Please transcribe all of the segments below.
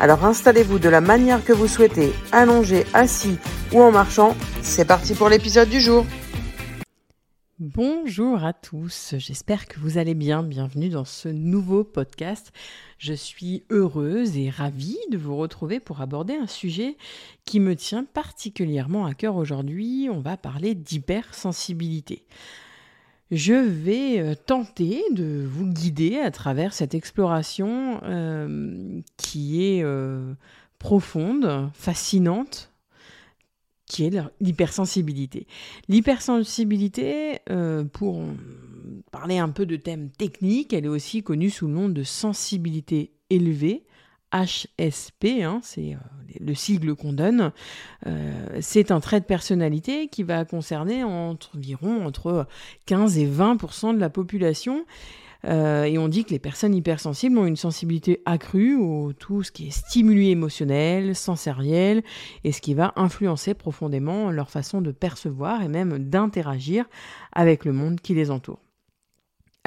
Alors installez-vous de la manière que vous souhaitez, allongé, assis ou en marchant. C'est parti pour l'épisode du jour. Bonjour à tous, j'espère que vous allez bien. Bienvenue dans ce nouveau podcast. Je suis heureuse et ravie de vous retrouver pour aborder un sujet qui me tient particulièrement à cœur aujourd'hui. On va parler d'hypersensibilité. Je vais euh, tenter de vous guider à travers cette exploration euh, qui est euh, profonde, fascinante, qui est l'hypersensibilité. L'hypersensibilité, pour parler un peu de thèmes techniques, elle est aussi connue sous le nom de sensibilité élevée. HSP, hein, c'est euh, le sigle qu'on donne, euh, c'est un trait de personnalité qui va concerner environ entre 15 et 20% de la population euh, et on dit que les personnes hypersensibles ont une sensibilité accrue au tout ce qui est stimuli émotionnel, sensoriel, et ce qui va influencer profondément leur façon de percevoir et même d'interagir avec le monde qui les entoure.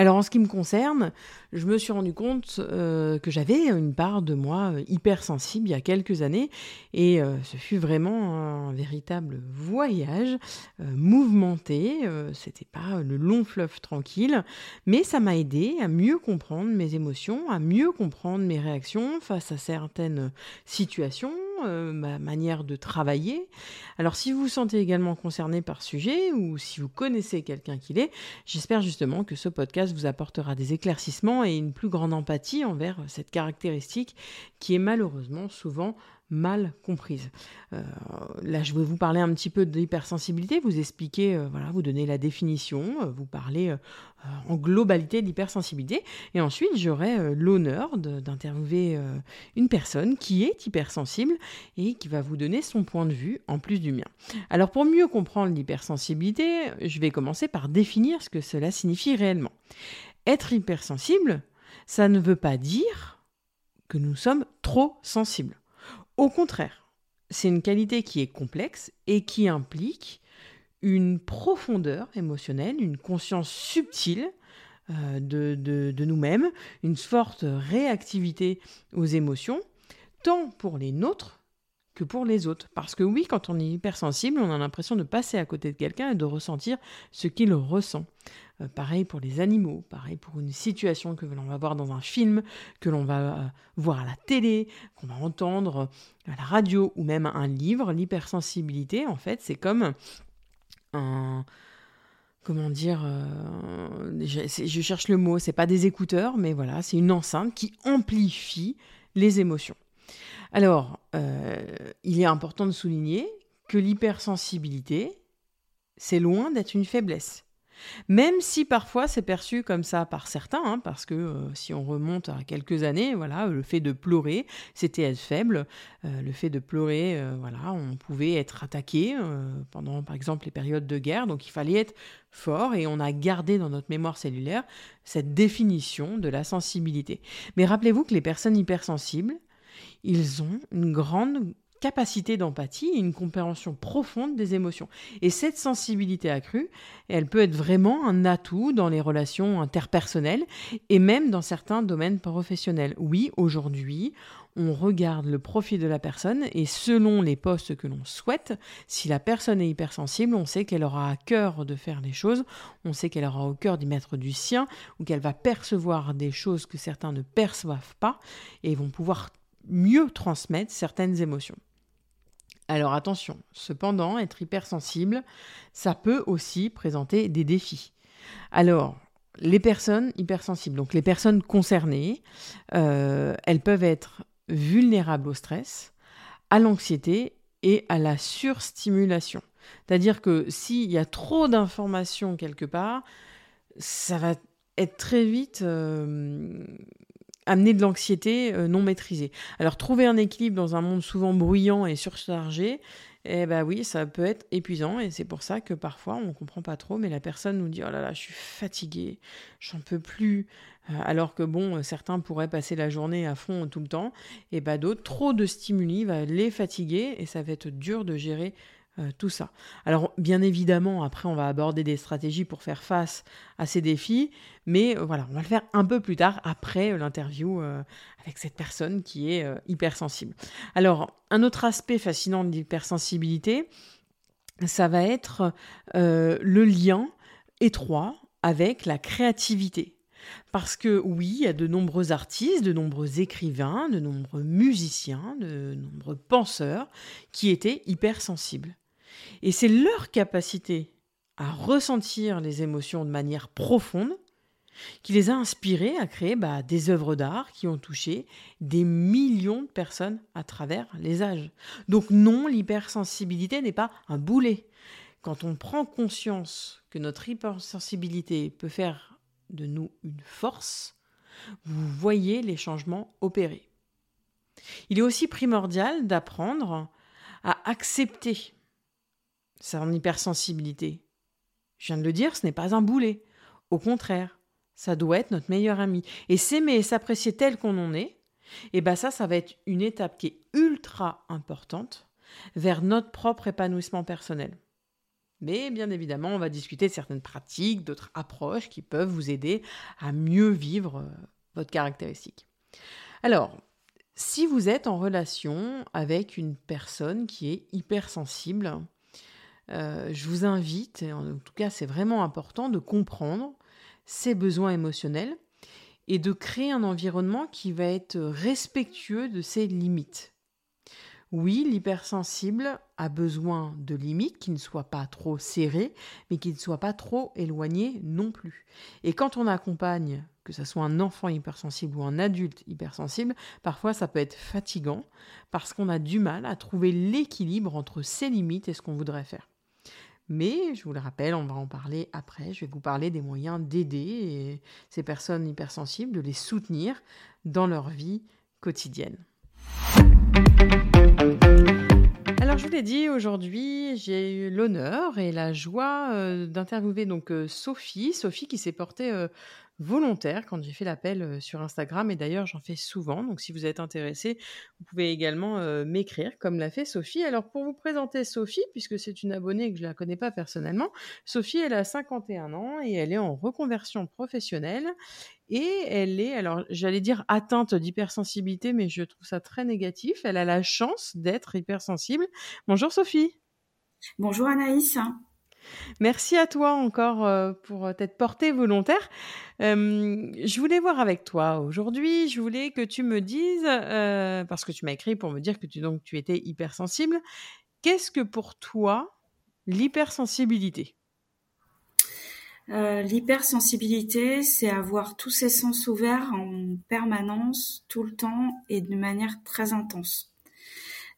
Alors en ce qui me concerne, je me suis rendu compte euh, que j'avais une part de moi euh, hypersensible il y a quelques années et euh, ce fut vraiment un véritable voyage mouvementé. C'était pas le long fleuve tranquille, mais ça m'a aidé à mieux comprendre mes émotions, à mieux comprendre mes réactions face à certaines situations euh, ma manière de travailler. Alors si vous vous sentez également concerné par ce sujet ou si vous connaissez quelqu'un qui l'est, j'espère justement que ce podcast vous apportera des éclaircissements et une plus grande empathie envers cette caractéristique qui est malheureusement souvent mal comprise. Euh, là, je vais vous parler un petit peu d'hypersensibilité, vous expliquer, euh, voilà, vous donner la définition, euh, vous parler en globalité d'hypersensibilité, et ensuite j'aurai l'honneur d'interviewer une personne qui est hypersensible et qui va vous donner son point de vue en plus du mien. Alors pour mieux comprendre l'hypersensibilité, je vais commencer par définir ce que cela signifie réellement. Être hypersensible, ça ne veut pas dire que nous sommes trop sensibles. Au contraire, c'est une qualité qui est complexe et qui implique une profondeur émotionnelle, une conscience subtile euh, de, de nous-mêmes, une forte réactivité aux émotions, tant pour les nôtres que pour les autres. Parce que oui, quand on est hypersensible, on a l'impression de passer à côté de quelqu'un et de ressentir ce qu'il ressent. Euh, pareil pour les animaux, pareil pour une situation que l'on va voir dans un film, que l'on va euh, voir à la télé, qu'on va entendre à la radio ou même un livre. L'hypersensibilité, en fait, c'est comme un comment dire, euh, je, je, cherche le mot, c'est pas des écouteurs, mais voilà, c'est une enceinte qui amplifie les émotions. Alors, il est important de souligner que l'hypersensibilité, c'est loin d'être une faiblesse. Même si parfois c'est perçu comme ça par certains, hein, parce que euh, si on remonte à quelques années, voilà, le fait de pleurer, c'était être faible. Euh, le fait de pleurer, euh, voilà, on pouvait être attaqué pendant, par exemple, les périodes de guerre, donc il fallait être fort et on a gardé dans notre mémoire cellulaire cette définition de la sensibilité. Mais rappelez-vous que les personnes hypersensibles, ils ont une grande capacité d'empathie une compréhension profonde des émotions. Et cette sensibilité accrue, elle peut être vraiment un atout dans les relations interpersonnelles et même dans certains domaines professionnels. Oui, aujourd'hui, on regarde le profil de la personne et selon les postes que l'on souhaite, si la personne est hypersensible, on sait qu'elle aura à cœur de faire des choses, on sait qu'elle aura au cœur d'y mettre du sien ou qu'elle va percevoir des choses que certains ne perçoivent pas et vont pouvoir mieux transmettre certaines émotions. Alors attention, cependant, être hypersensible, ça peut aussi présenter des défis. Alors, les personnes hypersensibles, donc les personnes concernées, euh, elles peuvent être vulnérables au stress, à l'anxiété et à la surstimulation. C'est-à-dire que s'il y a trop d'informations quelque part, ça va être très vite euh, amener de l'anxiété non maîtrisée. Alors trouver un équilibre dans un monde souvent bruyant et surchargé, eh ben oui, ça peut être épuisant et c'est pour ça que parfois on ne comprend pas trop, mais la personne nous dit oh là là, je suis fatiguée, j'en peux plus. Euh, alors que bon, certains pourraient passer la journée à fond tout le temps, et ben d'autres, trop de stimuli va les fatiguer et ça va être dur de gérer euh, tout ça. Alors bien évidemment, après on va aborder des stratégies pour faire face à ces défis, mais euh, voilà, on va le faire un peu plus tard, après euh, l'interview avec cette personne qui est hypersensible. Alors un autre aspect fascinant de l'hypersensibilité, ça va être le lien étroit avec la créativité. Parce que oui, il y a de nombreux artistes, de nombreux écrivains, de nombreux musiciens, de nombreux penseurs qui étaient hypersensibles. Et c'est leur capacité à ressentir les émotions de manière profonde qui les a inspirés à créer bah, des œuvres d'art qui ont touché des millions de personnes à travers les âges. Donc non, l'hypersensibilité n'est pas un boulet. Quand on prend conscience que notre hypersensibilité peut faire de nous une force, vous voyez les changements opérés. Il est aussi primordial d'apprendre à accepter en hypersensibilité. Je viens de le dire, ce n'est pas un boulet. Au contraire, ça doit être notre meilleur ami. Et s'aimer et s'apprécier tel qu'on en est, et eh ben ça, ça va être une étape qui est ultra importante vers notre propre épanouissement personnel. Mais bien évidemment, on va discuter de certaines pratiques, d'autres approches qui peuvent vous aider à mieux vivre euh, votre caractéristique. Alors, si vous êtes en relation avec une personne qui est hypersensible, euh, je vous invite, en tout cas c'est vraiment important, de comprendre ses besoins émotionnels et de créer un environnement qui va être respectueux de ses limites. Oui, l'hypersensible a besoin de limites qui ne soient pas trop serrées, mais qui ne soient pas trop éloignées non plus. Et quand on accompagne, que ce soit un enfant hypersensible ou un adulte hypersensible, parfois ça peut être fatigant parce qu'on a du mal à trouver l'équilibre entre ses limites et ce qu'on voudrait faire. Mais je vous le rappelle, on va en parler après. Je vais vous parler des moyens d'aider ces personnes hypersensibles, de les soutenir dans leur vie quotidienne. Alors je vous l'ai dit, aujourd'hui j'ai eu l'honneur et la joie euh, d'interviewer donc euh, Sophie, Sophie qui s'est portée euh, volontaire quand j'ai fait l'appel sur Instagram et d'ailleurs j'en fais souvent. Donc si vous êtes intéressé, vous pouvez également m'écrire comme l'a fait Sophie. Alors pour vous présenter Sophie, puisque c'est une abonnée que je ne la connais pas personnellement, Sophie elle a 51 ans et elle est en reconversion professionnelle et elle est, alors j'allais dire atteinte d'hypersensibilité, mais je trouve ça très négatif. Elle a la chance d'être hypersensible. Bonjour Sophie. Bonjour Anaïs. Merci à toi encore euh, pour t'être portée volontaire. Euh, je voulais voir avec toi aujourd'hui, je voulais que tu me dises, euh, parce que tu m'as écrit pour me dire que tu étais hypersensible, qu'est-ce que pour toi l'hypersensibilité? L'hypersensibilité, c'est avoir tous ses sens ouverts en permanence, tout le temps et de manière très intense.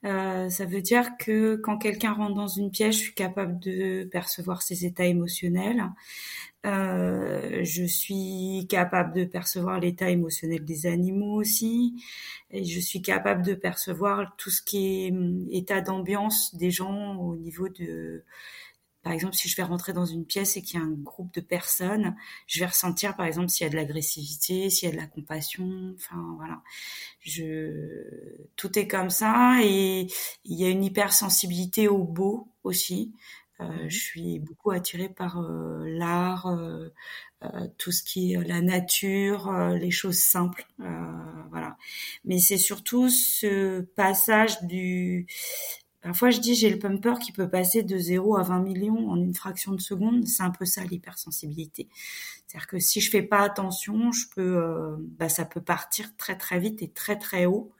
Euh, ça veut dire que quand quelqu'un rentre dans une pièce, je suis capable de percevoir ses états émotionnels. Euh, je suis capable de percevoir l'état émotionnel des animaux aussi. Et je suis capable de percevoir tout ce qui est hum, état d'ambiance des gens au niveau de par exemple, si je vais rentrer dans une pièce et qu'il y a un groupe de personnes, je vais ressentir, par exemple, s'il y a de l'agressivité, s'il y a de la compassion. Enfin, voilà. Je, tout est comme ça et il y a une hypersensibilité au beau aussi. Euh, mhm. je suis beaucoup attirée par euh, l'art, euh, euh, tout ce qui est la nature, les choses simples, voilà. Mais c'est surtout ce passage du Parfois, je dis, j'ai le pumper qui peut passer de 0 à 20 millions en une fraction de seconde. C'est un peu ça l'hypersensibilité. C'est-à-dire que si je fais pas attention, je peux, euh, bah, ça peut partir très très vite et très très haut.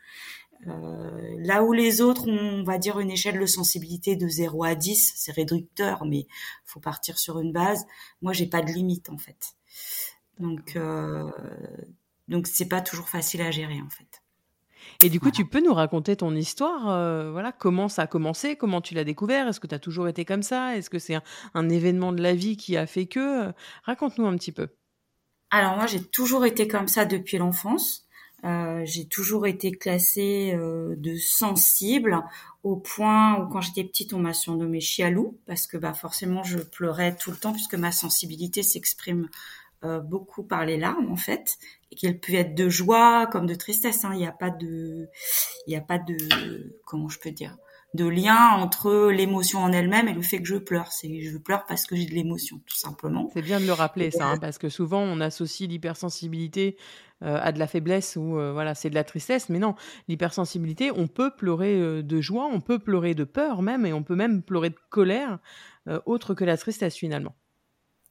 Euh, là où les autres ont, on va dire, une échelle de sensibilité de 0 à 10, c'est réducteur, mais faut partir sur une base. Moi, j'ai pas de limite en fait. Donc, euh, donc c'est pas toujours facile à gérer en fait. Et du coup, tu peux nous raconter ton histoire euh, Voilà, comment ça a commencé Comment tu l'as découvert Est-ce que tu as toujours été comme ça Est-ce que c'est un, événement de la vie qui a fait que Raconte-nous un petit peu. Alors moi, j'ai toujours été comme ça depuis l'enfance. Euh, j'ai toujours été classée euh, de sensible au point où quand j'étais petite on m'a surnommée chialou parce que bah forcément je pleurais tout le temps puisque ma sensibilité s'exprime euh, beaucoup par les larmes en fait et qu'elle peut être de joie comme de tristesse. Hein. Il n'y a pas de, il n'y a pas de, comment je peux dire, de lien entre l'émotion en elle-même et le fait que je pleure. C'est je pleure parce que j'ai de l'émotion, tout simplement. C'est bien de le rappeler ça, hein, parce que souvent on associe l'hypersensibilité euh, à de la faiblesse ou euh, voilà c'est de la tristesse, mais non, l'hypersensibilité, on peut pleurer euh, de joie, on peut pleurer de peur même, et on peut même pleurer de colère, autre que la tristesse finalement.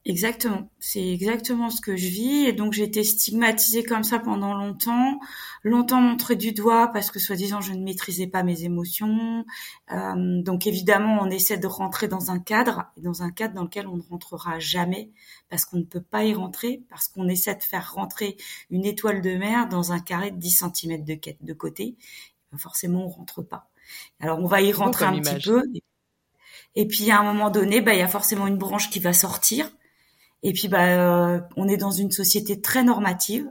Exactement, c'est exactement ce que je vis et donc j'ai été stigmatisée comme ça pendant longtemps, longtemps montrée du doigt parce que soi-disant je ne maîtrisais pas mes émotions. Euh, donc évidemment on essaie de rentrer dans un cadre dans un cadre dans lequel on ne rentrera jamais parce qu'on ne peut pas y rentrer parce qu'on essaie de faire rentrer une étoile de mer dans un carré de 10 cm de, de côté. Ben, forcément on rentre pas. Alors on va y rentrer un petit peu. Et puis à un moment donné, bah, il y a forcément une branche qui va sortir et puis bah euh, on est dans une société très normative.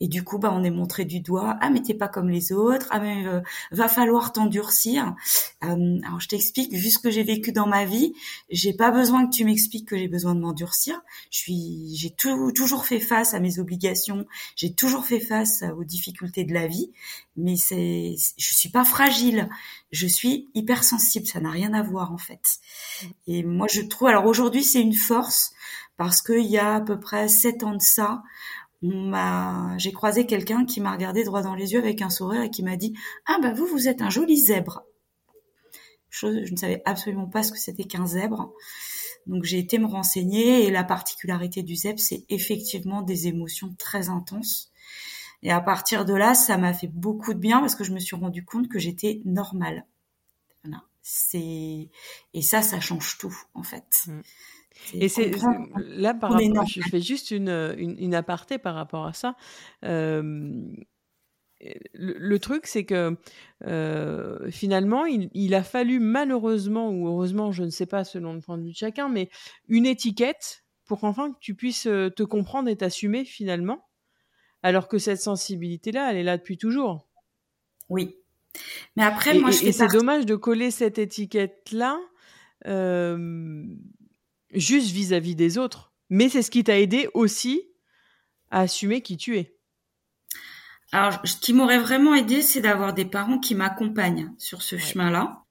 Et du coup, bah, on est montré du doigt. Ah, mais t'es pas comme les autres. Ah, mais euh, va falloir t'endurcir. Euh, alors, je t'explique. Vu ce que j'ai vécu dans ma vie, j'ai pas besoin que tu m'expliques que j'ai besoin de m'endurcir. Je suis, j'ai toujours fait face à mes obligations. J'ai toujours fait face aux difficultés de la vie. Mais c'est, je suis pas fragile. Je suis hypersensible. Ça n'a rien à voir en fait. Et moi, je trouve. Alors aujourd'hui, c'est une force parce qu'il y a à peu près sept ans de ça, j'ai croisé quelqu'un qui m'a regardé droit dans les yeux avec un sourire et qui m'a dit ah bah vous vous êtes un joli zèbre. je ne savais absolument pas ce que c'était qu'un zèbre. Donc j'ai été me renseigner et la particularité du zèbre, c'est effectivement des émotions très intenses. Et à partir de là, ça m'a fait beaucoup de bien parce que je me suis rendu compte que j'étais normale. Voilà. C'est et ça, ça change tout en fait. Mmh. Et c'est là par rapport, je fais juste une, une, aparté par rapport à ça. le, truc, c'est que finalement, il, a fallu malheureusement ou heureusement, je ne sais pas selon le point de vue de chacun, mais une étiquette pour qu'enfin que tu puisses te comprendre et t'assumer finalement, alors que cette sensibilité-là, elle est là depuis toujours. Oui. Mais après, moi, je Et c'est dommage de coller cette étiquette-là. Euh, juste vis-à-vis des autres. Mais c'est ce qui t'a aidé aussi à assumer qui tu es. Alors, ce qui m'aurait vraiment aidé, c'est d'avoir des parents qui m'accompagnent sur ce chemin-là.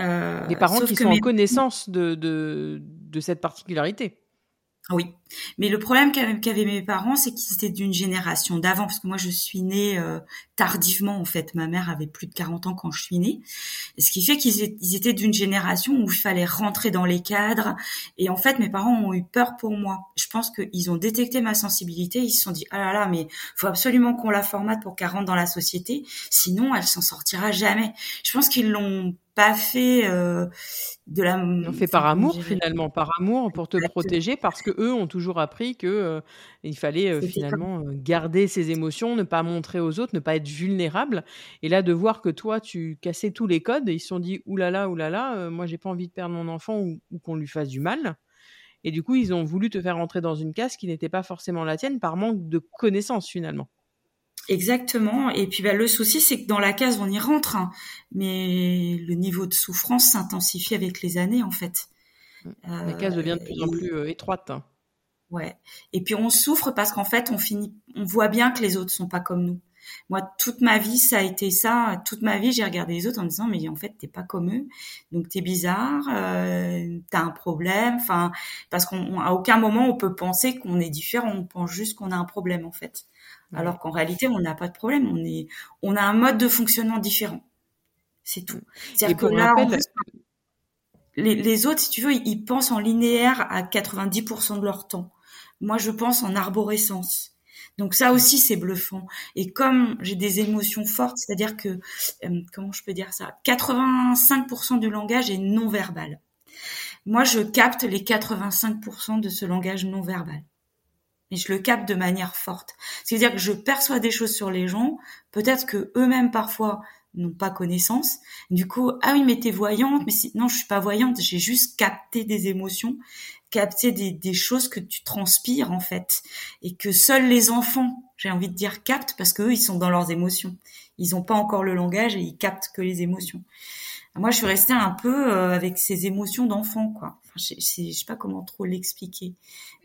Euh, des parents qui sont en connaissance de, de cette particularité. Oui, mais le problème qu'avaient mes parents, c'est qu'ils étaient d'une génération d'avant, parce que moi je suis née euh, tardivement en fait. Ma mère avait plus de 40 ans quand je suis née, ce qui fait qu'ils étaient d'une génération où il fallait rentrer dans les cadres. Et en fait, mes parents ont eu peur pour moi. Je pense qu'ils ont détecté ma sensibilité, ils se sont dit ah là là, mais faut absolument qu'on la formate pour qu'elle rentre dans la société, sinon elle s'en sortira jamais. Je pense qu'ils l'ont pas fait euh, de la. On fait par amour finalement, par amour pour te protéger, parce que eux ont toujours appris que euh, il fallait euh, finalement garder ses émotions, ne pas montrer aux autres, ne pas être vulnérable. Et là, de voir que toi, tu cassais tous les codes, ils se sont dit oulala, oulala, moi j'ai pas envie de perdre mon enfant ou, ou qu'on lui fasse du mal. Et du coup, ils ont voulu te faire entrer dans une case qui n'était pas forcément la tienne par manque de connaissances finalement. Exactement. Et puis bah, le souci, c'est que dans la case, on y rentre, hein. mais le niveau de souffrance s'intensifie avec les années, en fait. La case devient de plus en plus euh, étroite. Hein. Ouais. Et puis on souffre parce qu'en fait, on finit, on voit bien que les autres sont pas comme nous. Moi, toute ma vie, ça a été ça. Toute ma vie, j'ai regardé les autres en me disant, mais en fait, t'es pas comme eux, donc t'es bizarre, euh, t'as un problème. Enfin, parce qu'à aucun moment on peut penser qu'on est différent. On pense juste qu'on a un problème, en fait alors qu'en réalité, on n'a pas de problème. On est, on a un mode de fonctionnement différent. C'est tout. C'est-à-dire que là, les, autres, si tu veux, ils, pensent en linéaire à 90% de leur temps. Moi, je pense en arborescence. Donc ça aussi, c'est bluffant. Et comme j'ai des émotions fortes, c'est-à-dire que, euh, comment je peux dire ça? 85% du langage est non verbal. Moi, je capte les 85% de ce langage non verbal mais je le capte de manière forte. C'est-à-dire que je perçois des choses sur les gens, peut-être que eux-mêmes parfois n'ont pas connaissance. Du coup, ah oui, mais t'es voyante, mais non, je suis pas voyante, j'ai juste capté des émotions capter des, des choses que tu transpires en fait et que seuls les enfants, j'ai envie de dire, captent parce qu'eux, ils sont dans leurs émotions. Ils n'ont pas encore le langage et ils captent que les émotions. Moi, je suis restée un peu euh, avec ces émotions d'enfant, quoi. je, ne sais pas comment trop l'expliquer,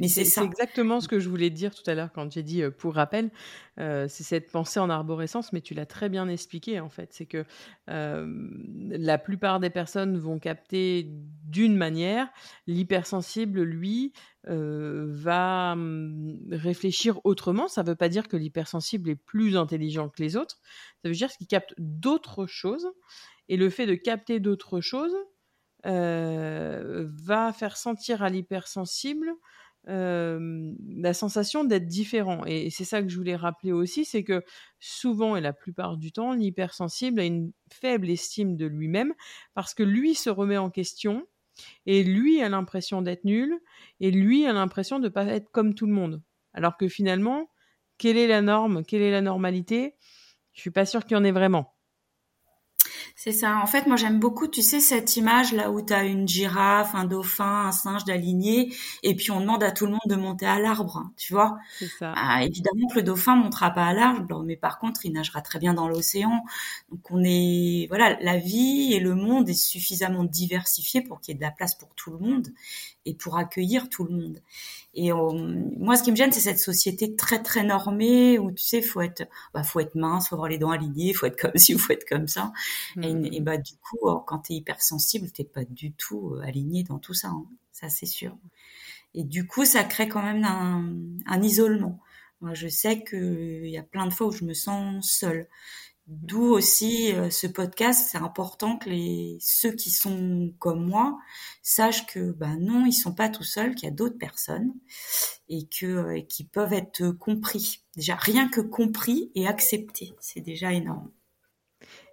mais c'est ça. C'est exactement ce que je voulais dire tout à l'heure quand j'ai dit euh, pour rappel. Euh, c'est cette pensée en arborescence, mais tu l'as très bien expliqué en fait. C'est que la plupart des personnes vont capter d'une manière. L'hypersensible, lui, va hum, réfléchir autrement. Ça ne veut pas dire que l'hypersensible est plus intelligent que les autres. Ça veut dire qu'il capte d'autres choses et le fait de capter d'autres choses euh, va faire sentir à l'hypersensible euh, la sensation d'être différent. Et, c'est ça que je voulais rappeler aussi, c'est que souvent et la plupart du temps, l'hypersensible a une faible estime de lui-même parce que lui se remet en question et lui a l'impression d'être nul et lui a l'impression de ne pas être comme tout le monde. Alors que finalement, quelle est la norme? Quelle est la normalité? Je suis pas sûre qu'il y en ait vraiment. C'est ça. En fait, moi, j'aime beaucoup, tu sais, cette image là où tu as une girafe, un dauphin, un singe d'aligné, et puis on demande à tout le monde de monter à l'arbre, tu vois. C'est ça. Ah, évidemment que le dauphin montera pas à l'arbre, mais par contre, il nagera très bien dans l'océan. Donc, on est, voilà, la vie et le monde est suffisamment diversifié pour qu'il y ait de la place pour tout le monde et pour accueillir tout le monde. Et euh, moi, ce qui me gêne, c'est cette société très très normée où tu sais, faut être, bah, faut être mince, faut avoir les dents alignées, faut être comme ci ou faut être comme ça. Mmh. Et, bah du coup, euh, quand tu es hypersensible, t'es pas du tout euh, aligné dans tout ça. Hein. Ça, c'est sûr. Et du coup, ça crée quand même un, un isolement. Moi, je sais qu'il y a plein de fois où je me sens seule. D'où aussi euh, ce podcast, c'est important que les ceux qui sont comme moi sachent que ben non, ils sont pas tout seuls, qu'il y a d'autres personnes et que euh, qui peuvent être compris. Déjà rien que compris et accepté, c'est déjà énorme.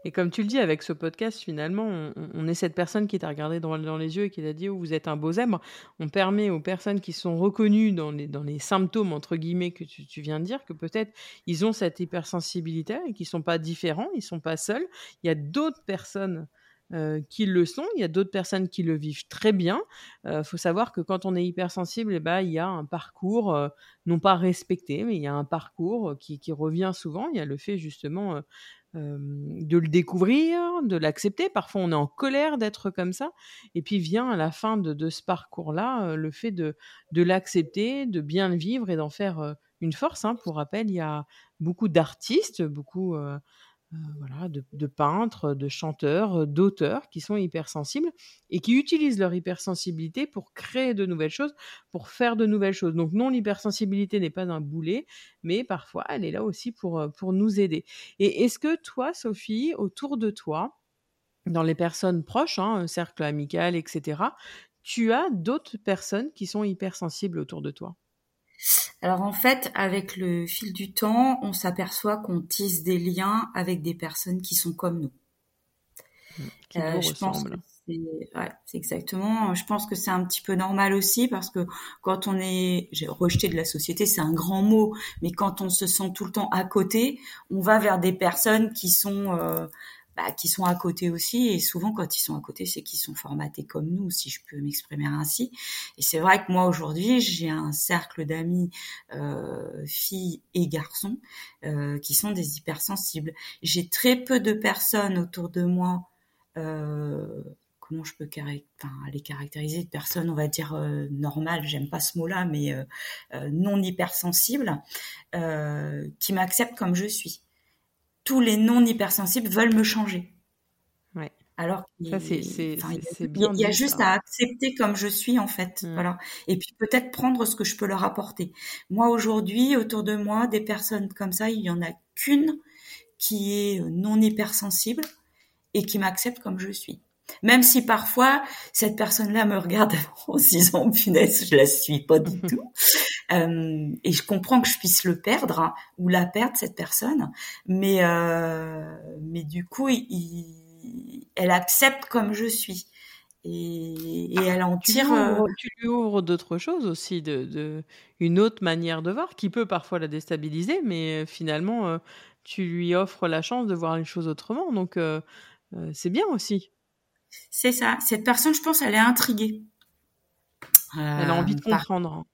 Et comme tu le dis, avec ce podcast, finalement, on, est cette personne qui t'a regardé dans, les yeux et qui t'a dit oh, Vous êtes un beau zèbre. On permet aux personnes qui sont reconnues dans les, symptômes, entre guillemets, que tu, viens de dire, que peut-être ils ont cette hypersensibilité et qu'ils ne sont pas différents, ils ne sont pas seuls. Il y a d'autres personnes. Euh, qui le sont, il y a d'autres personnes qui le vivent très bien. Il euh, faut savoir que quand on est hypersensible, eh ben, il y a un parcours euh, non pas respecté, mais il y a un parcours qui, revient souvent. Il y a le fait justement de le découvrir, de l'accepter. Parfois, on est en colère d'être comme ça. Et puis vient à la fin de, ce parcours-là le fait de, de l'accepter, de bien le vivre et d'en faire une force. Hein. Pour rappel, il y a beaucoup d'artistes, beaucoup voilà, de, peintres, de chanteurs, euh, d'auteurs qui sont hypersensibles et qui utilisent leur hypersensibilité pour créer de nouvelles choses, pour faire de nouvelles choses. Donc non, l'hypersensibilité n'est pas un boulet, mais parfois elle est là aussi pour, euh, pour nous aider. Et est-ce que toi, Sophie, autour de toi, dans les personnes proches, hein, cercle amical, etc., tu as d'autres personnes qui sont hypersensibles autour de toi? Alors en fait, avec le fil du temps, on s'aperçoit qu'on tisse des liens avec des personnes qui sont comme nous. Mmh, euh, je pense c'est exactement. Je pense que c'est un petit peu normal aussi parce que quand on est rejeté de la société, c'est un grand mot, mais quand on se sent tout le temps à côté, on va vers des personnes qui sont euh, bah, qui sont à côté aussi. Et souvent, quand ils sont à côté, c'est qu'ils sont formatés comme nous, si je peux m'exprimer ainsi. Et c'est vrai que moi, aujourd'hui, j'ai un cercle d'amis, euh, filles et garçons, euh, qui sont des hypersensibles. J'ai très peu de personnes autour de moi. Euh, comment je peux les caractériser de personnes, on va dire euh, normales, j'aime pas ce mot-là, mais euh, euh, non hypersensibles, qui m'acceptent comme je suis tous les non hypersensibles veulent me changer. Ouais. Alors ça c'est bien. Il y a juste à accepter comme je suis en fait, mm. voilà. Et puis peut-être prendre ce que je peux leur apporter. Moi aujourd'hui, autour de moi, des personnes comme ça, il y en a qu'une qui est non hypersensible et qui m'accepte comme je suis. Même si parfois cette personne-là me regarde en se disant punaise, je la suis pas du tout. Euh, et je comprends que je puisse le perdre hein, ou la perdre cette personne, mais euh, mais du coup, il, elle accepte comme je suis. Et, et, elle en tire. Euh, tu lui ouvres, d'autres choses aussi, de, de, une autre manière de voir qui peut parfois la déstabiliser, mais finalement, tu lui offres la chance de voir les choses autrement. Donc, c'est bien aussi. C'est ça. Cette personne, je pense, elle est intriguée. elle a envie de comprendre.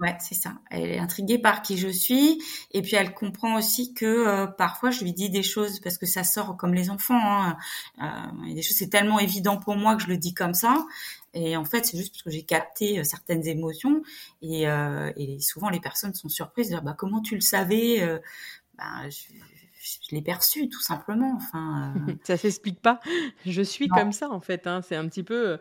Ouais, c'est ça. Elle est intriguée par qui je suis, et puis elle comprend aussi que euh, parfois je lui dis des choses parce que ça sort comme les enfants. Hein. Euh, des choses, c'est tellement évident pour moi que je le dis comme ça, et en fait c'est juste parce que j'ai capté euh, certaines émotions, et, euh, et, souvent les personnes sont surprises, de dire, bah comment tu le savais bah, je, je l'ai perçu tout simplement. Enfin, ça s'explique pas. Je suis comme ça en fait. Hein. C'est un petit peu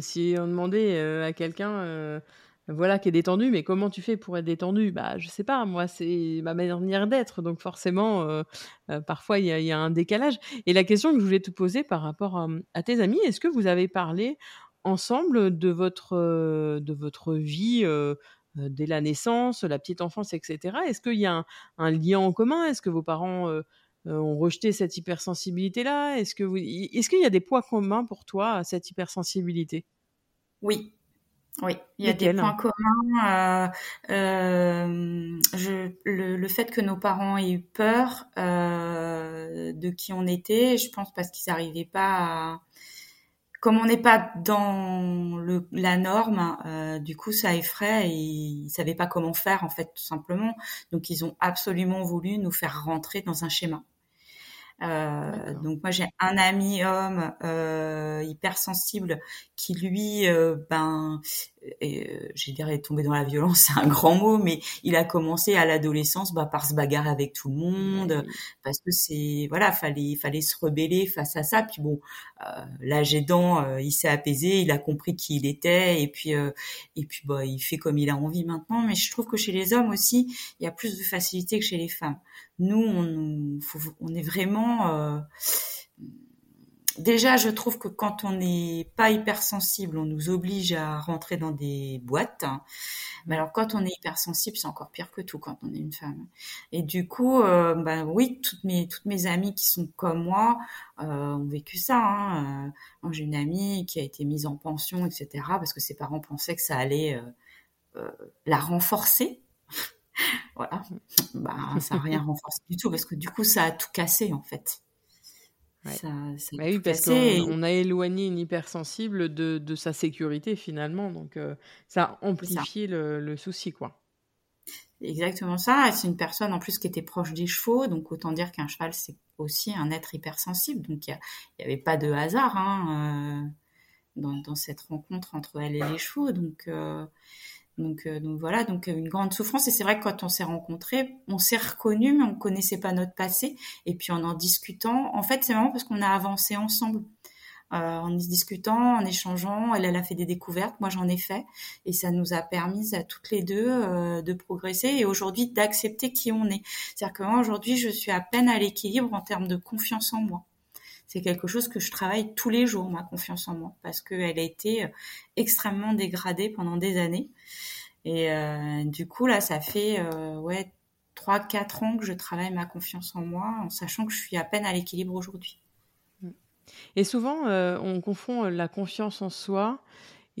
si on demandait à quelqu'un voilà, qui est détendu. Mais comment tu fais pour être détendu? Bah, je sais pas. Moi, c'est ma manière d'être. Donc forcément, euh, euh, parfois il y, a un décalage. Et la question que je voulais te poser par rapport à, tes amis, est-ce que vous avez parlé ensemble de votre de votre vie dès la naissance, la petite enfance, etc. Est-ce qu'il y a un, lien en commun? Est-ce que vos parents ont rejeté cette hypersensibilité-là? Est-ce que est-ce qu'il y a des points communs pour toi à cette hypersensibilité? Oui, oui, il y a des points communs. Euh, euh, je, le, le, fait que nos parents aient eu peur euh, de qui on était, je pense parce qu'ils n'arrivaient pas à... Comme on n'est pas dans le, la norme, euh, du coup ça effraie et ils savaient pas comment faire en fait tout simplement. Donc ils ont absolument voulu nous faire rentrer dans un schéma. Euh, donc moi j'ai un ami homme euh, hypersensible qui lui, euh, ben, euh, j'ai dire est tombé dans la violence, c'est un grand mot, mais il a commencé à l'adolescence bah, par se bagarrer avec tout le monde, parce que c'est voilà, fallait fallait se rebeller face à ça. Puis bon, euh, l'âge aidant, euh, il s'est apaisé, il a compris qui il était, et puis et puis bah il fait comme il a envie maintenant. Mais je trouve que chez les hommes aussi, il y a plus de facilité que chez les femmes. Nous, on, on est vraiment déjà, je trouve que quand on n'est pas hypersensible, on nous oblige à rentrer dans des boîtes. Mais alors, quand on est hypersensible, c'est encore pire que tout quand on est une femme. Et du coup, euh, bah, oui, toutes mes toutes mes amies qui sont comme moi euh, ont vécu ça. Hein. Euh, j'ai une amie qui a été mise en pension, etc., parce que ses parents pensaient que ça allait euh, la renforcer. voilà, bah, ça n'a rien renforcé du tout, parce que du coup, ça a tout cassé en fait. Ça, bah oui, parce qu'on a éloigné une hypersensible de, de sa sécurité finalement, donc euh, ça a amplifié Le, le, souci, quoi. Exactement ça. C'est une personne en plus qui était proche des chevaux, donc autant dire qu'un cheval c'est aussi un être hypersensible. Donc il n'y avait pas de hasard hein, euh, dans, dans, cette rencontre entre elle et les chevaux. Donc euh, donc, euh, donc voilà, donc euh, une grande souffrance. Et c'est vrai que quand on s'est rencontrés, on s'est reconnus, mais on connaissait pas notre passé. Et puis en en discutant, en fait, c'est vraiment parce qu'on a avancé ensemble. Euh, en discutant, en échangeant, elle, elle a fait des découvertes, moi j'en ai fait, et ça nous a permis à toutes les deux euh, de progresser et aujourd'hui d'accepter qui on est. C'est-à-dire que moi aujourd'hui, je suis à peine à l'équilibre en termes de confiance en moi c'est quelque chose que je travaille tous les jours, ma confiance en moi, parce qu'elle a été euh, extrêmement dégradée pendant des années. Et euh, du coup, là, ça fait euh, ouais, 3-4 ans que je travaille ma confiance en moi, en sachant que je suis à peine à l'équilibre aujourd'hui. Et souvent, on confond la confiance en soi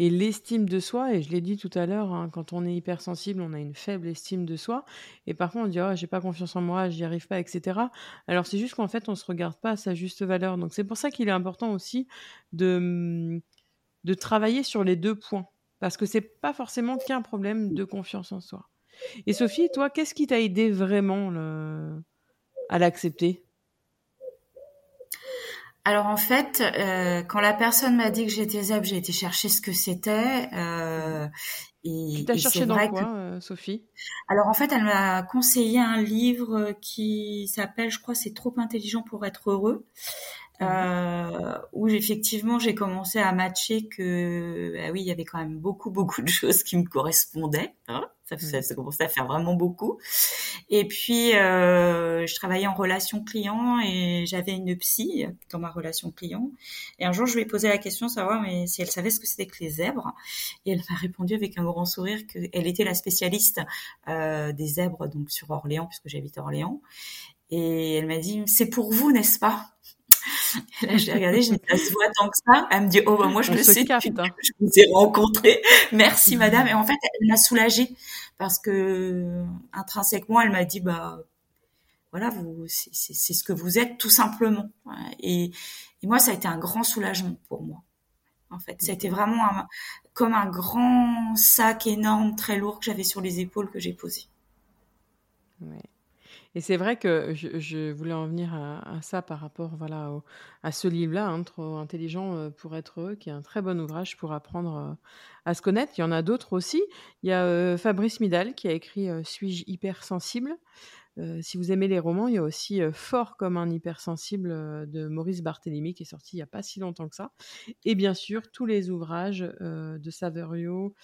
et l'estime de soi, et je l'ai dit tout à l'heure, hein, quand on est hypersensible, on a une faible estime de soi. Et parfois, on dit, oh, j'ai pas confiance en moi, j'y arrive pas, etc. Alors, c'est juste qu'en fait, on se regarde pas à sa juste valeur. Donc, c'est pour ça qu'il est important aussi de, de travailler sur les deux points. Parce que c'est pas forcément qu'un problème de confiance en soi. Et Sophie, toi, qu'est-ce qui t'a aidé vraiment à l'accepter? Alors en fait, euh, quand la personne m'a dit que j'étais ZEP, j'ai été chercher ce que c'était. Euh, et, tu as cherché dans quoi, euh, Sophie? Alors en fait, elle m'a conseillé un livre qui s'appelle, je crois, c'est trop intelligent pour être heureux. Euh, où effectivement j'ai commencé à matcher que bah oui il y avait quand même beaucoup beaucoup de choses qui me correspondaient hein. Ça, ça, ça, commençait à faire vraiment beaucoup. Et puis euh, je travaillais en relation client et j'avais une psy dans ma relation client. Et un jour je lui ai posé la question savoir mais si elle savait ce que c'était que les zèbres et elle m'a répondu avec un grand sourire qu'elle était la spécialiste euh, des zèbres donc sur Orléans puisque j'habite Orléans. Et elle m'a dit c'est pour vous n'est-ce pas? là, je l'ai regardé, je me ça se voit tant que ça. Elle me dit, oh, bah, moi, je le sais, hein. je vous ai rencontré. Merci, madame. Et en fait, elle m'a soulagée parce que, intrinsèquement, elle m'a dit, bah, voilà, vous, c'est ce que vous êtes, tout simplement. Et, et, moi, ça a été un grand soulagement pour moi. En fait, ça a été vraiment comme un grand sac énorme, très lourd que j'avais sur les épaules que j'ai posé. Et c'est vrai que je, voulais en venir à, ça par rapport voilà, à ce livre-là, hein, Trop intelligent euh, pour être heureux, qui est un très bon ouvrage pour apprendre euh, à se connaître. Il y en a d'autres aussi. Il y a euh, Fabrice Midal qui a écrit Suis-je hypersensible? Si vous aimez les romans, il y a aussi Fort comme un hypersensible de Maurice Barthélémy qui est sorti il n'y a pas si longtemps que ça. Et bien sûr, tous les ouvrages de Saverio,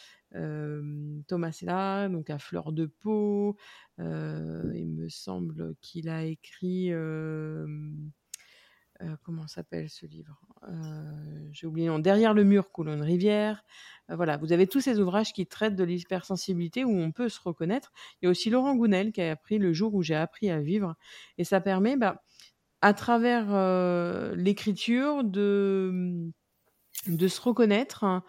Thomas là, donc à fleur de peau. il me semble qu'il a écrit. comment s'appelle ce livre? J'ai oublié. Derrière le mur coule une rivière. voilà, vous avez tous ces ouvrages qui traitent de l'hypersensibilité où on peut se reconnaître. Il y a aussi Laurent Gounel qui a appris le jour où j'ai appris à vivre. Et ça permet, bah, à travers l'écriture, de, de se reconnaître.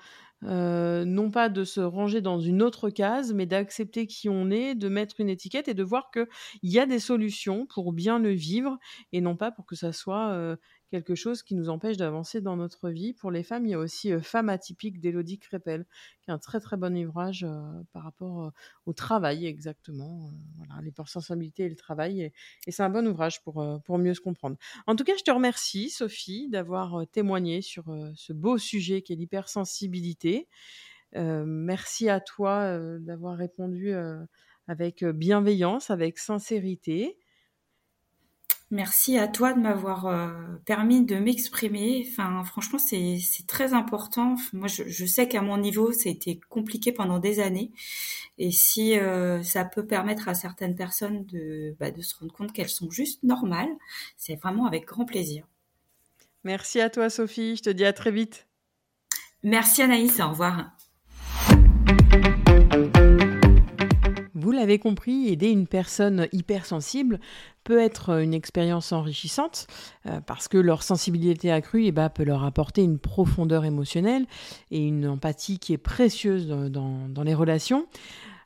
Euh, non pas de se ranger dans une autre case, mais d'accepter qui on est, de mettre une étiquette et de voir qu'il y a des solutions pour bien le vivre et non pas pour que ça soit euh, quelque chose qui nous empêche d'avancer dans notre vie. Pour les femmes, il y a aussi euh, Femme atypique d'Élodie Crépel, qui est un très très bon ouvrage euh, par rapport euh, au travail exactement. voilà, l'hypersensibilité et le travail. Et, c'est un bon ouvrage pour, pour mieux se comprendre. En tout cas, je te remercie, Sophie, d'avoir témoigné sur ce beau sujet qui est l'hypersensibilité. merci à toi d'avoir répondu avec bienveillance, avec sincérité. Merci à toi de m'avoir euh, permis de m'exprimer. Enfin, franchement, c'est très important. Moi, je, sais qu'à mon niveau, ça a été compliqué pendant des années. Et si euh, ça peut permettre à certaines personnes de, bah, de se rendre compte qu'elles sont juste normales, c'est vraiment avec grand plaisir. Merci à toi, Sophie. Je te dis à très vite. Merci Anaïs. Au revoir. Vous l'avez compris, aider une personne hypersensible peut être une expérience enrichissante euh, parce que leur sensibilité accrue eh ben, peut leur apporter une profondeur émotionnelle et une empathie qui est précieuse dans, les relations.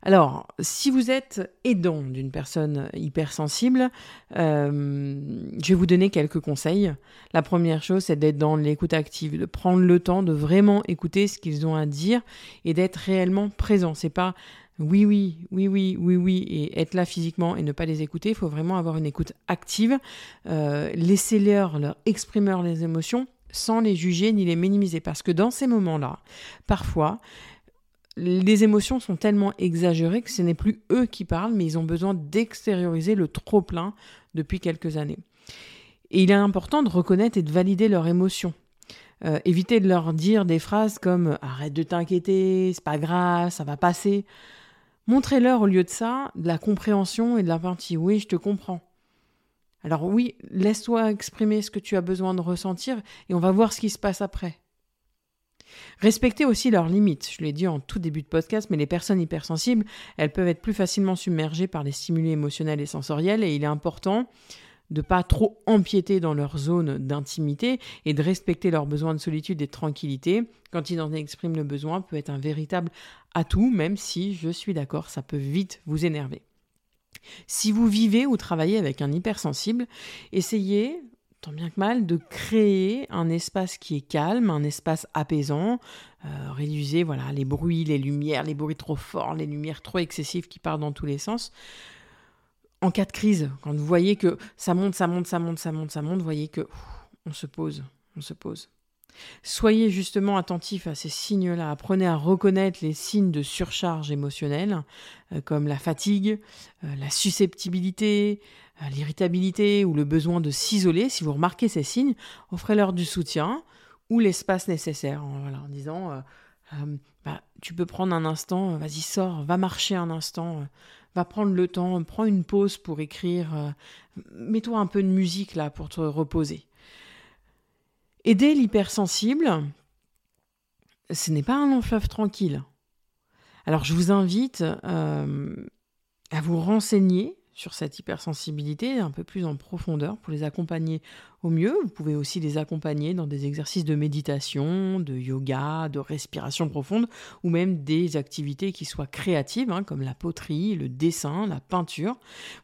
Alors, si vous êtes aidant d'une personne hypersensible, euh, je vais vous donner quelques conseils. La première chose, c'est d'être dans l'écoute active, de prendre le temps de vraiment écouter ce qu'ils ont à dire et d'être réellement présent. C'est pas oui, oui, oui, oui, oui, oui, et être là physiquement et ne pas les écouter, il faut vraiment avoir une écoute active, euh, laisser-leur leur exprimer les émotions sans les juger ni les minimiser, parce que dans ces moments-là, parfois, les émotions sont tellement exagérées que ce n'est plus eux qui parlent, mais ils ont besoin d'extérioriser le trop-plein depuis quelques années. Et il est important de reconnaître et de valider leurs émotions. Euh, éviter de leur dire des phrases comme arrête de t'inquiéter, c'est pas grave, ça va passer. Montrez-leur au lieu de ça de la compréhension et de la. Oui, je te comprends. Alors oui, laisse-toi exprimer ce que tu as besoin de ressentir et on va voir ce qui se passe après. Respectez aussi leurs limites. Je l'ai dit en tout début de podcast, mais les personnes hypersensibles, elles peuvent être plus facilement submergées par les stimuli émotionnels et sensoriels et il est important de pas trop empiéter dans leur zone d'intimité et de respecter leurs besoins de solitude et de tranquillité. Quand ils en expriment le besoin, peut être un véritable atout, même si, je suis d'accord, ça peut vite vous énerver. Si vous vivez ou travaillez avec un hypersensible, essayez, tant bien que mal, de créer un espace qui est calme, un espace apaisant. Euh, réduisez voilà, les bruits, les lumières, les bruits trop forts, les lumières trop excessives qui partent dans tous les sens en cas de crise, quand vous voyez que ça monte, ça monte, ça monte, ça monte, ça monte, vous voyez que on se pose, on se pose. Soyez justement attentif à ces signes-là. Apprenez à reconnaître les signes de surcharge émotionnelle, euh, comme la fatigue, euh, la susceptibilité, euh, l'irritabilité ou le besoin de s'isoler. Si vous remarquez ces signes, offrez-leur du soutien ou l'espace nécessaire en, en disant bah, Tu peux prendre un instant, vas-y, sors, va marcher un instant va prendre le temps, prends une pause pour écrire, euh, mets-toi un peu de musique là pour te reposer. Aider l'hypersensible, ce n'est pas un long fleuve tranquille. Alors je vous invite euh, à vous renseigner sur cette hypersensibilité un peu plus en profondeur pour les accompagner au mieux. Vous pouvez aussi les accompagner dans des exercices de méditation, de yoga, de respiration profonde ou même des activités qui soient créatives hein, comme la poterie, le dessin, la peinture.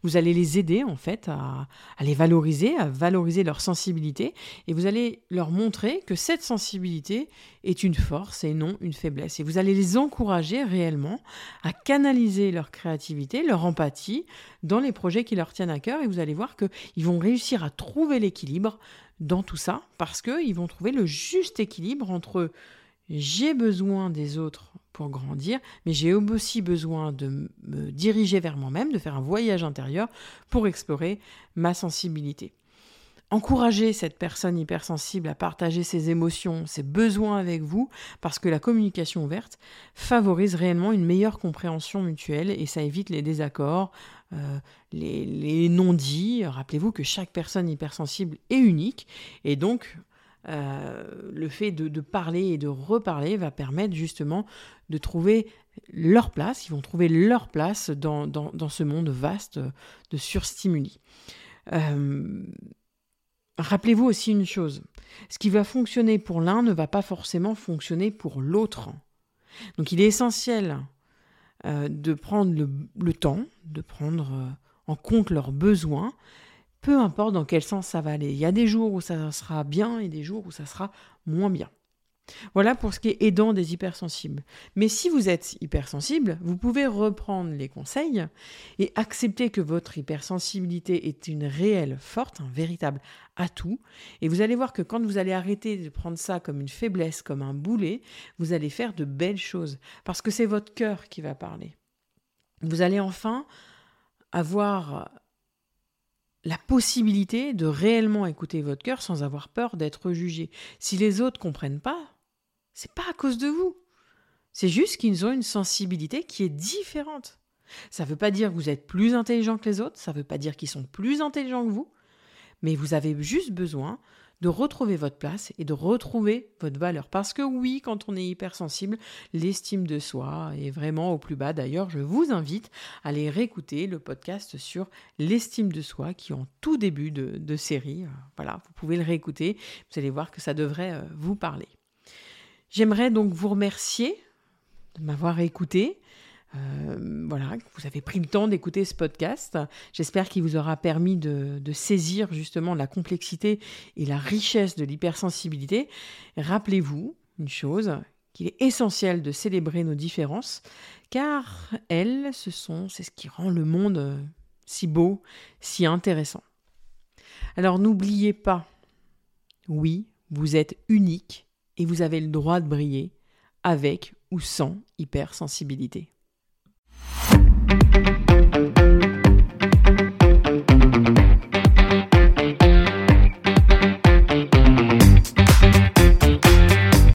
Vous allez les aider en fait à, à les valoriser, à valoriser leur sensibilité et vous allez leur montrer que cette sensibilité est une force et non une faiblesse. Et vous allez les encourager réellement à canaliser leur créativité, leur empathie dans les projets qui leur tiennent à cœur et vous allez voir qu'ils vont réussir à trouver l'équilibre dans tout ça parce qu'ils vont trouver le juste équilibre entre j'ai besoin des autres pour grandir, mais j'ai aussi besoin de me diriger vers moi-même, de faire un voyage intérieur pour explorer ma sensibilité. Encouragez cette personne hypersensible à partager ses émotions, ses besoins avec vous, parce que la communication ouverte favorise réellement une meilleure compréhension mutuelle et ça évite les désaccords, euh, les, non-dits. Rappelez-vous que chaque personne hypersensible est unique et donc euh, le fait de, parler et de reparler va permettre justement de trouver leur place. Ils vont trouver leur place dans, ce monde vaste de surstimuli. Euh, Rappelez-vous aussi une chose, ce qui va fonctionner pour l'un ne va pas forcément fonctionner pour l'autre. Donc il est essentiel euh, de prendre le, temps, de prendre euh, en compte leurs besoins, peu importe dans quel sens ça va aller. Il y a des jours où ça sera bien et des jours où ça sera moins bien. Voilà pour ce qui est aidant des hypersensibles. Mais si vous êtes hypersensible, vous pouvez reprendre les conseils et accepter que votre hypersensibilité est une réelle forte, un véritable atout. Et vous allez voir que quand vous allez arrêter de prendre ça comme une faiblesse, comme un boulet, vous allez faire de belles choses. Parce que c'est votre cœur qui va parler. Vous allez enfin avoir la possibilité de réellement écouter votre cœur sans avoir peur d'être jugé. Si les autres comprennent pas, c'est pas à cause de vous. C'est juste qu'ils ont une sensibilité qui est différente. Ça ne veut pas dire que vous êtes plus intelligent que les autres, ça ne veut pas dire qu'ils sont plus intelligents que vous, mais vous avez juste besoin de retrouver votre place et de retrouver votre valeur. Parce que oui, quand on est hypersensible, l'estime de soi est vraiment au plus bas. D'ailleurs, je vous invite à aller réécouter le podcast sur l'estime de soi qui en tout début de, série. Voilà, vous pouvez le réécouter. Vous allez voir que ça devrait euh, vous parler. J'aimerais donc vous remercier de m'avoir écouté. Euh, voilà, vous avez pris le temps d'écouter ce podcast. J'espère qu'il vous aura permis de, saisir justement la complexité et la richesse de l'hypersensibilité. Rappelez-vous une chose, qu'il est essentiel de célébrer nos différences, car elles, ce sont, c'est ce qui rend le monde euh, si beau, si intéressant. Alors n'oubliez pas, oui, vous êtes unique et vous avez le droit de briller avec ou sans hypersensibilité.